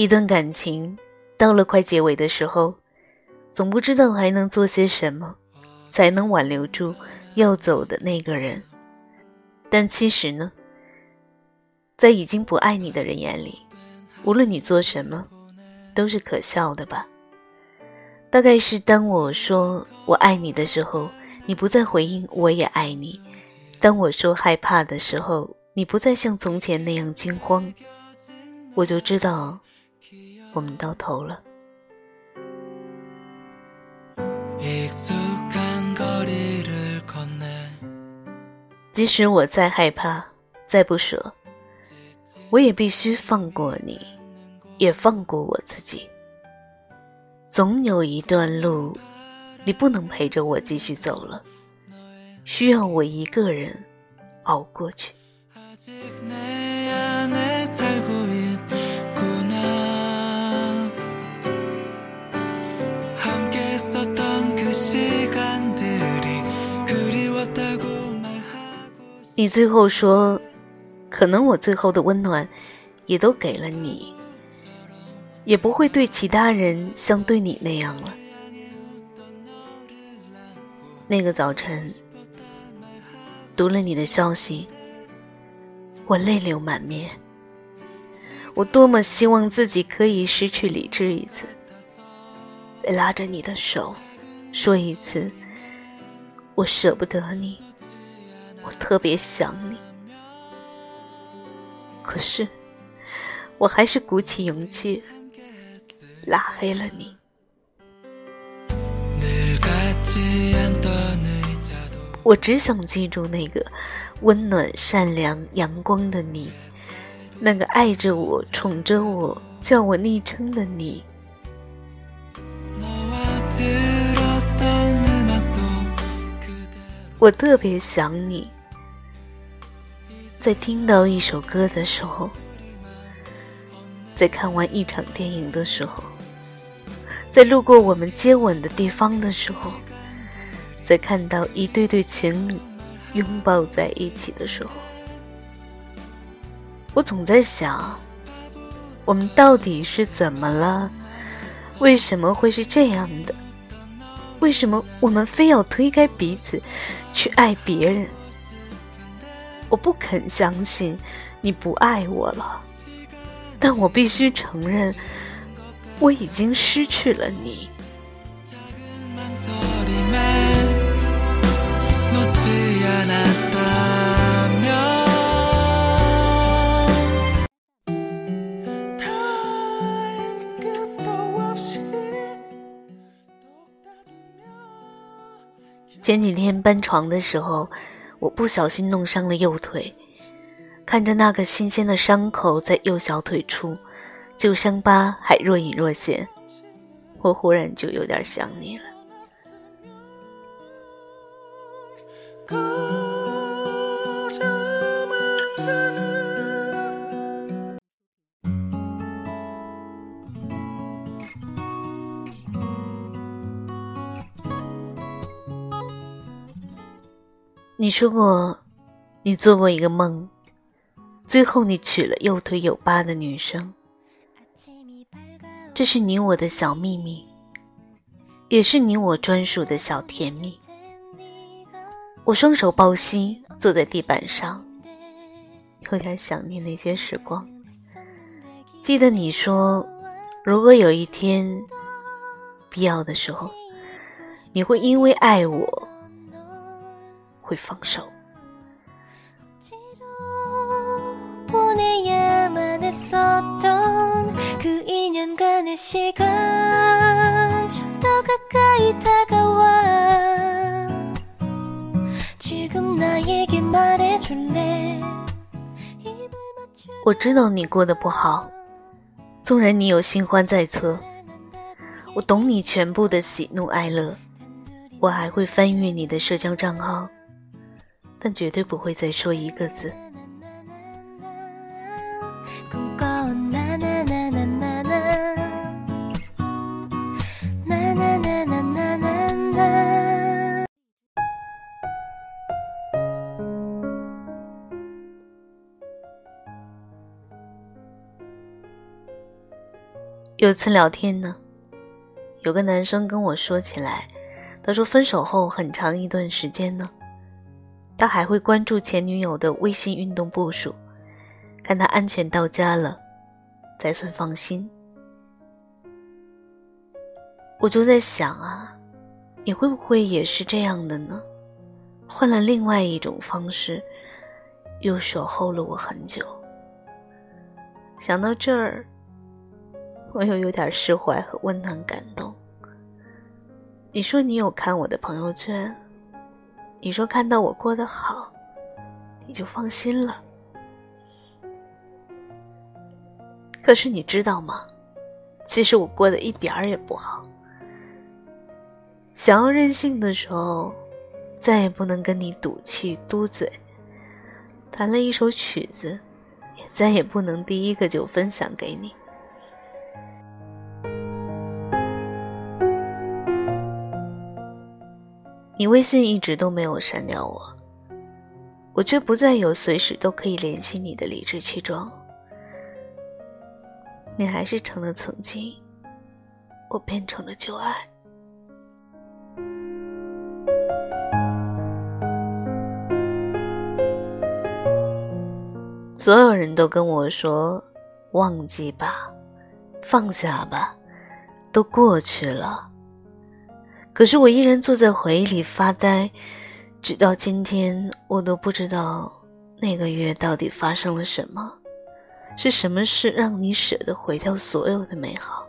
一段感情到了快结尾的时候，总不知道还能做些什么，才能挽留住要走的那个人。但其实呢，在已经不爱你的人眼里，无论你做什么，都是可笑的吧。大概是当我说我爱你的时候，你不再回应我也爱你；当我说害怕的时候，你不再像从前那样惊慌，我就知道我们到头了。即使我再害怕，再不舍，我也必须放过你，也放过我自己。总有一段路，你不能陪着我继续走了，需要我一个人熬过去。你最后说，可能我最后的温暖，也都给了你。也不会对其他人像对你那样了。那个早晨，读了你的消息，我泪流满面。我多么希望自己可以失去理智一次，再拉着你的手，说一次：“我舍不得你，我特别想你。”可是，我还是鼓起勇气。拉黑了你。我只想记住那个温暖、善良、阳光的你，那个爱着我、宠着我、叫我昵称的你。我特别想你，在听到一首歌的时候，在看完一场电影的时候。在路过我们接吻的地方的时候，在看到一对对情侣拥抱在一起的时候，我总在想，我们到底是怎么了？为什么会是这样的？为什么我们非要推开彼此去爱别人？我不肯相信你不爱我了，但我必须承认。我已经失去了你。前几天搬床的时候，我不小心弄伤了右腿，看着那个新鲜的伤口在右小腿处。旧伤疤还若隐若现，我忽然就有点想你了。你说过，你做过一个梦，最后你娶了右腿有疤的女生。这是你我的小秘密，也是你我专属的小甜蜜。我双手抱膝坐在地板上，有点想念那些时光。记得你说，如果有一天必要的时候，你会因为爱我会放手。我知道你过得不好，纵然你有新欢在侧，我懂你全部的喜怒哀乐，我还会翻阅你的社交账号，但绝对不会再说一个字。有次聊天呢，有个男生跟我说起来，他说分手后很长一段时间呢，他还会关注前女友的微信运动步数，看她安全到家了，才算放心。我就在想啊，你会不会也是这样的呢？换了另外一种方式，又守候了我很久。想到这儿。我又有点释怀和温暖感动。你说你有看我的朋友圈，你说看到我过得好，你就放心了。可是你知道吗？其实我过得一点儿也不好。想要任性的时候，再也不能跟你赌气嘟嘴。弹了一首曲子，也再也不能第一个就分享给你。你微信一直都没有删掉我，我却不再有随时都可以联系你的理直气壮。你还是成了曾经，我变成了旧爱。所有人都跟我说：“忘记吧，放下吧，都过去了。”可是我依然坐在回忆里发呆，直到今天，我都不知道那个月到底发生了什么，是什么事让你舍得毁掉所有的美好？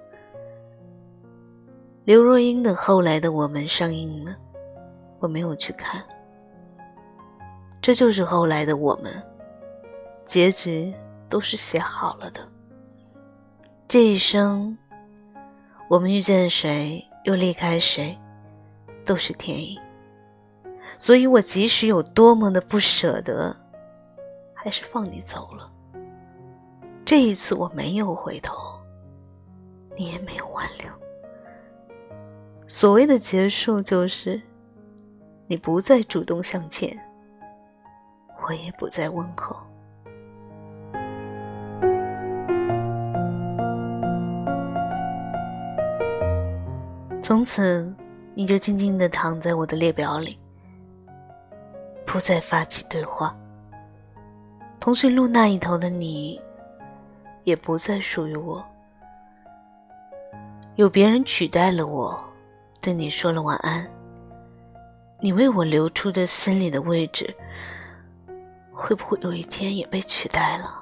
刘若英的《后来的我们》上映了，我没有去看。这就是后来的我们，结局都是写好了的。这一生，我们遇见谁，又离开谁？都是天意，所以我即使有多么的不舍得，还是放你走了。这一次我没有回头，你也没有挽留。所谓的结束，就是你不再主动向前，我也不再问候。从此。你就静静的躺在我的列表里，不再发起对话。通讯录那一头的你，也不再属于我。有别人取代了我，对你说了晚安。你为我留出的心里的位置，会不会有一天也被取代了？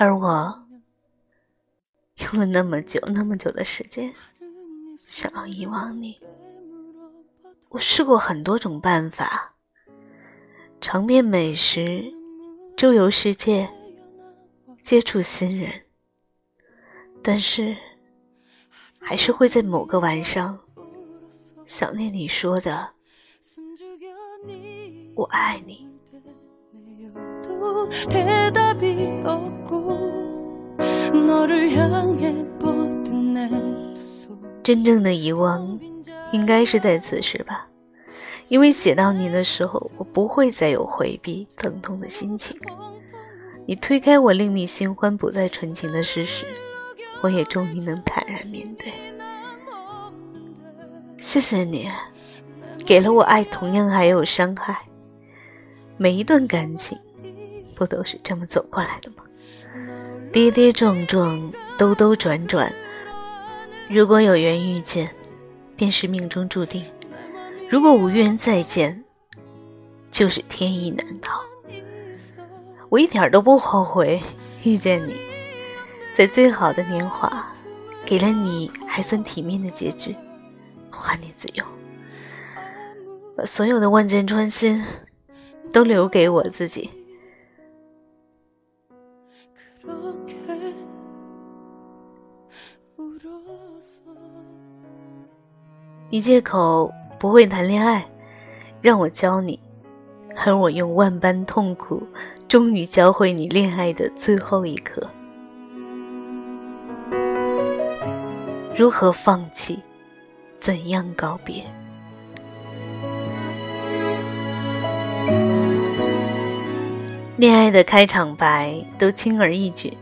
而我用了那么久、那么久的时间，想要遗忘你。我试过很多种办法，尝遍美食，周游世界，接触新人，但是还是会在某个晚上想念你说的“我爱你”。真正的遗忘，应该是在此时吧，因为写到你的时候，我不会再有回避、疼痛的心情。你推开我另觅新欢、不再纯情的事实，我也终于能坦然面对。谢谢你，给了我爱，同样还有伤害。每一段感情。不都是这么走过来的吗？跌跌撞撞，兜兜转转。如果有缘遇见，便是命中注定；如果无缘再见，就是天意难逃。我一点都不后悔遇见你，在最好的年华，给了你还算体面的结局，还你自由，把所有的万箭穿心都留给我自己。你借口不会谈恋爱，让我教你，而我用万般痛苦，终于教会你恋爱的最后一课。如何放弃？怎样告别？恋爱的开场白都轻而易举，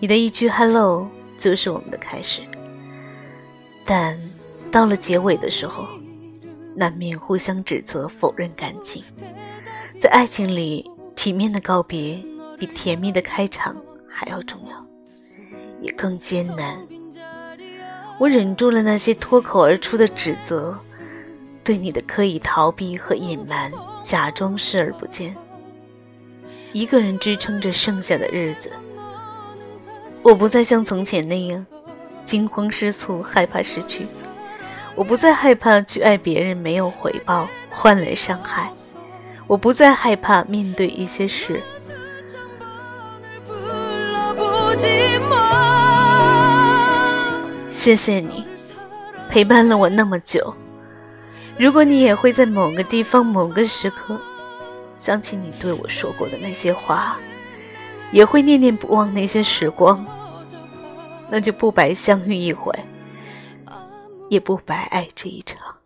你的一句 “hello” 就是我们的开始。但到了结尾的时候，难免互相指责、否认感情。在爱情里，体面的告别比甜蜜的开场还要重要，也更艰难。我忍住了那些脱口而出的指责，对你的刻意逃避和隐瞒，假装视而不见。一个人支撑着剩下的日子，我不再像从前那样惊慌失措，害怕失去。我不再害怕去爱别人，没有回报换来伤害。我不再害怕面对一些事。谢谢你，陪伴了我那么久。如果你也会在某个地方、某个时刻，想起你对我说过的那些话，也会念念不忘那些时光，那就不白相遇一回，也不白爱这一场。